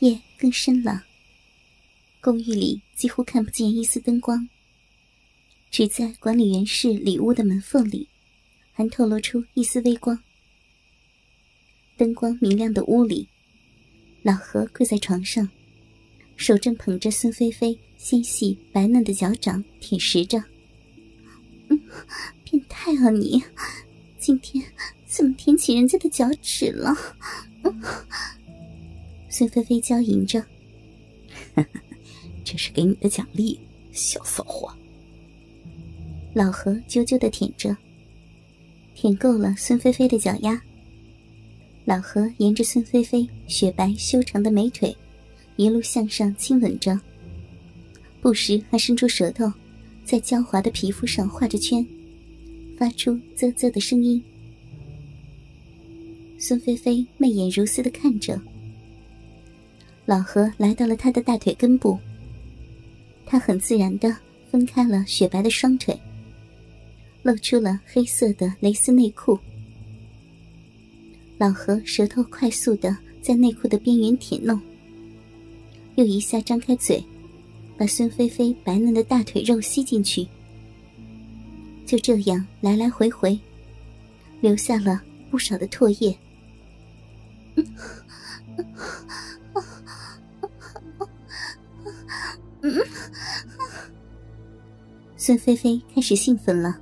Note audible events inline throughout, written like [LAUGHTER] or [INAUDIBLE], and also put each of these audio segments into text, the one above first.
夜更深了，公寓里几乎看不见一丝灯光，只在管理员室里屋的门缝里，还透露出一丝微光。灯光明亮的屋里，老何跪在床上，手正捧着孙菲菲纤细白嫩的脚掌舔食着。嗯，变态啊你！今天怎么舔起人家的脚趾了？孙菲菲娇吟着：“这是给你的奖励，小骚货。”老何啾啾的舔着，舔够了孙菲菲的脚丫。老何沿着孙菲菲雪白修长的美腿，一路向上亲吻着，不时还伸出舌头，在娇滑的皮肤上画着圈，发出啧啧的声音。孙菲菲媚眼如丝的看着。老何来到了他的大腿根部，他很自然的分开了雪白的双腿，露出了黑色的蕾丝内裤。老何舌头快速的在内裤的边缘舔弄，又一下张开嘴，把孙菲菲白嫩的大腿肉吸进去。就这样来来回回，留下了不少的唾液。[LAUGHS] 孙菲菲开始兴奋了，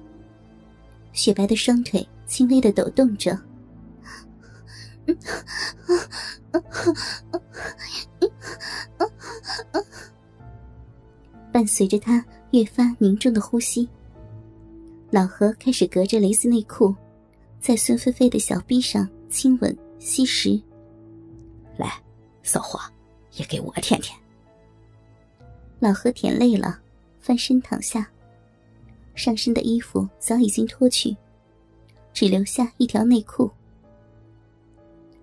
雪白的双腿轻微的抖动着，伴随着她越发凝重的呼吸，老何开始隔着蕾丝内裤，在孙菲菲的小臂上亲吻吸食。来，骚货，也给我舔舔。老何舔累了，翻身躺下。上身的衣服早已经脱去，只留下一条内裤。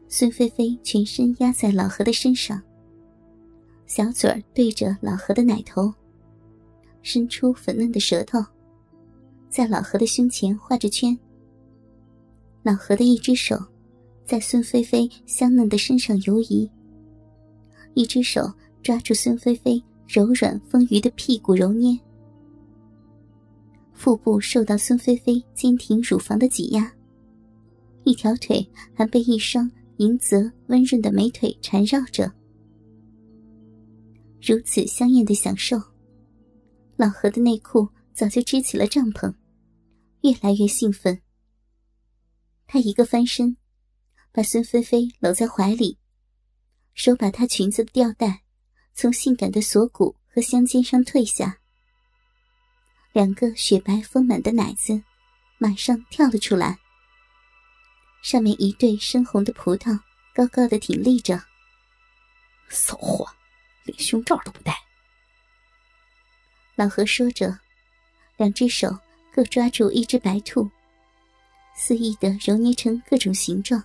孙菲菲全身压在老何的身上，小嘴儿对着老何的奶头，伸出粉嫩的舌头，在老何的胸前画着圈。老何的一只手在孙菲菲香嫩的身上游移，一只手抓住孙菲菲。柔软丰腴的屁股揉捏，腹部受到孙菲菲坚挺乳房的挤压，一条腿还被一双银泽温润的美腿缠绕着。如此香艳的享受，老何的内裤早就支起了帐篷，越来越兴奋。他一个翻身，把孙菲菲搂在怀里，手把她裙子的吊带。从性感的锁骨和香肩上褪下，两个雪白丰满的奶子马上跳了出来，上面一对深红的葡萄高高的挺立着。骚货，连胸罩都不戴。老何说着，两只手各抓住一只白兔，肆意的揉捏成各种形状。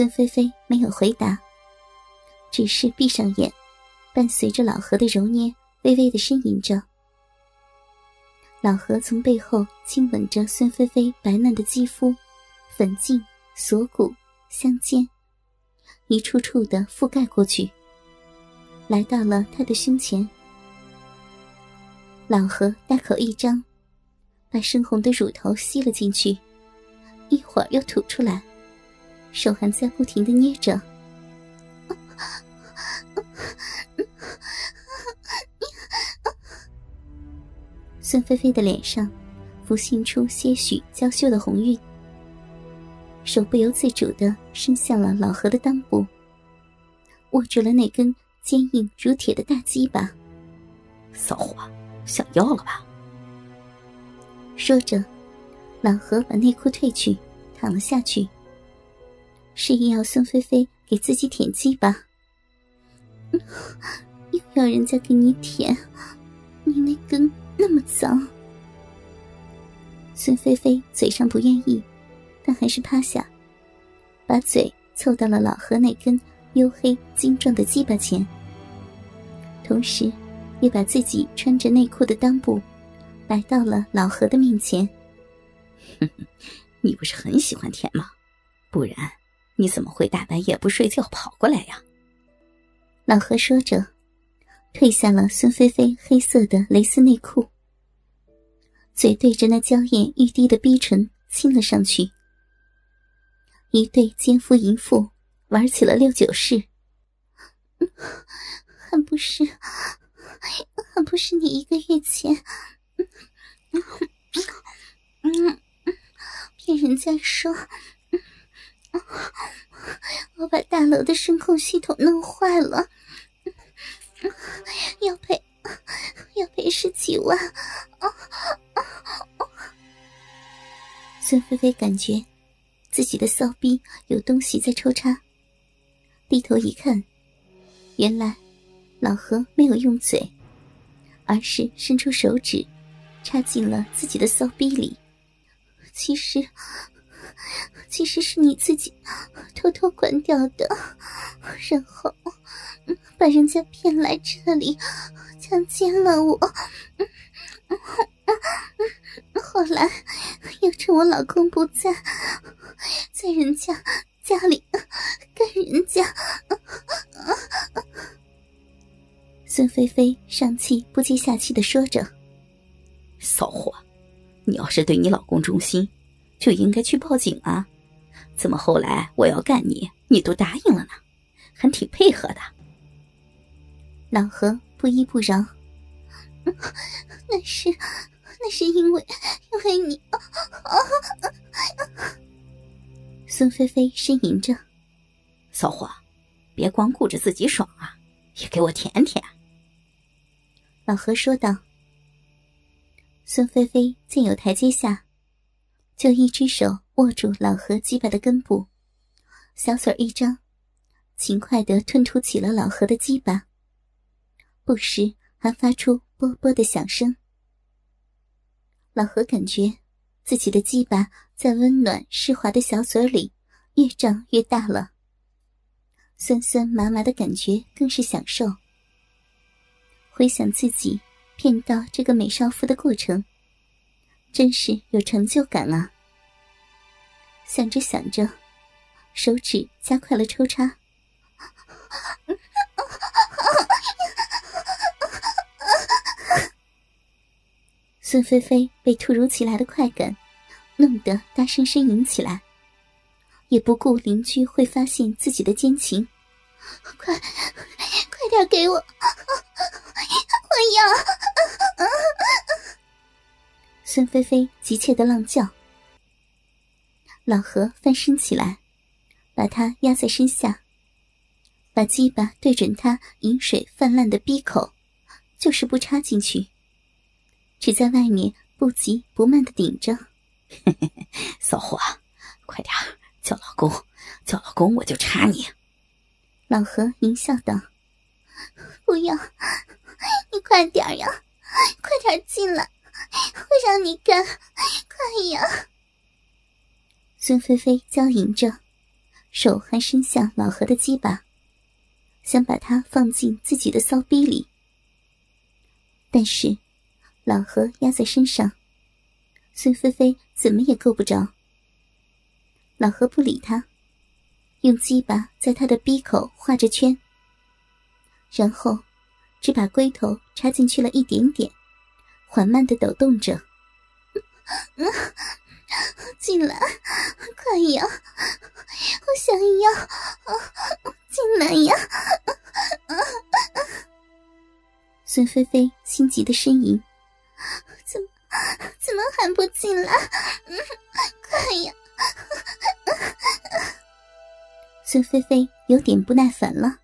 孙菲菲没有回答，只是闭上眼，伴随着老何的揉捏，微微的呻吟着。老何从背后亲吻着孙菲菲白嫩的肌肤、粉颈、锁骨、香肩，一处处的覆盖过去，来到了她的胸前。老何大口一张，把深红的乳头吸了进去，一会儿又吐出来。手还在不停的捏着，[LAUGHS] 孙菲菲的脸上浮现出些许娇羞的红晕，手不由自主的伸向了老何的裆部，握住了那根坚硬如铁的大鸡巴。骚货，想要了吧？说着，老何把内裤褪去，躺了下去。示意要孙菲菲给自己舔鸡巴，[LAUGHS] 又要人家给你舔，你那根那么脏。孙菲菲嘴上不愿意，但还是趴下，把嘴凑到了老何那根黝黑精壮的鸡巴前，同时也把自己穿着内裤的裆部摆到了老何的面前。[LAUGHS] 你不是很喜欢舔吗？不然你怎么会大半夜不睡觉跑过来呀？老何说着，褪下了孙菲菲黑色的蕾丝内裤，嘴对着那娇艳欲滴的逼唇亲了上去。一对奸夫淫妇玩起了六九式，还不是，还不是你一个月前，嗯，骗人家说，[LAUGHS] 我把大楼的声控系统弄坏了，要赔，要赔十几万。孙菲菲感觉。自己的骚逼有东西在抽插，低头一看，原来老何没有用嘴，而是伸出手指，插进了自己的骚逼里。其实，其实是你自己偷偷关掉的，然后把人家骗来这里强奸了我。后来又趁我老公不在。在人家家里跟人家，孙菲菲上气不接下气的说着：“骚货，你要是对你老公忠心，就应该去报警啊！怎么后来我要干你，你都答应了呢？还挺配合的。”老何不依不饶：“ [LAUGHS] 那是，那是因为，因为你。[LAUGHS] ”孙菲菲呻吟着：“骚货，别光顾着自己爽啊，也给我舔舔。”老何说道。孙菲菲见有台阶下，就一只手握住老何鸡巴的根部，小嘴一张，勤快的吞吐起了老何的鸡巴，不时还发出啵啵的响声。老何感觉。自己的鸡巴在温暖湿滑的小嘴里越长越大了，酸酸麻麻的感觉更是享受。回想自己骗到这个美少妇的过程，真是有成就感啊！想着想着，手指加快了抽插。孙菲菲被突如其来的快感弄得大声呻吟起来，也不顾邻居会发现自己的奸情，快，快点给我，[LAUGHS] 我要！孙菲菲急切的浪叫。老何翻身起来，把她压在身下，把鸡巴对准她饮水泛滥的鼻口，就是不插进去。只在外面不急不慢的顶着，[LAUGHS] 骚货，快点叫老公，叫老公我就插你。老何淫笑道：“不要，你快点呀，快点进来，会让你干，快呀！”孙菲菲娇吟着，手还伸向老何的鸡巴，想把它放进自己的骚逼里，但是。老何压在身上，孙菲菲怎么也够不着。老何不理他，用鸡巴在他的鼻口画着圈，然后只把龟头插进去了一点点，缓慢的抖动着。[LAUGHS] 进来，快呀！我想要，进来呀！孙菲菲心急的呻吟。怎么怎么还不进来？嗯快呀！孙菲菲有点不耐烦了。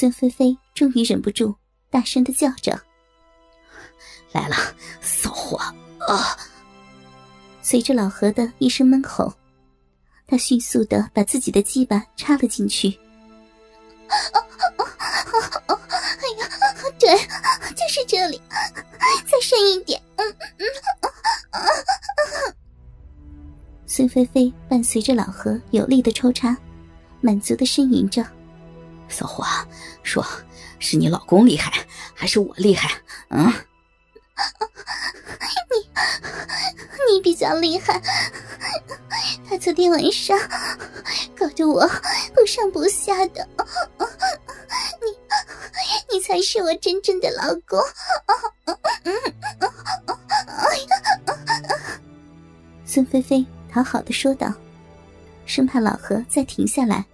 孙菲菲终于忍不住，大声的叫着。来了，骚货啊！随着老何的一声闷吼，他迅速的把自己的鸡巴插了进去。哎呀，对，就是这里，再深一点。嗯嗯。孙菲菲伴随着老何有力的抽插，满足的呻吟着：“骚货，说是你老公厉害，还是我厉害？嗯？[LAUGHS] 你你比较厉害。他昨天晚上搞得我不上不下的，你你才是我真正的老公。”孙菲菲。讨好的说道，生怕老何再停下来。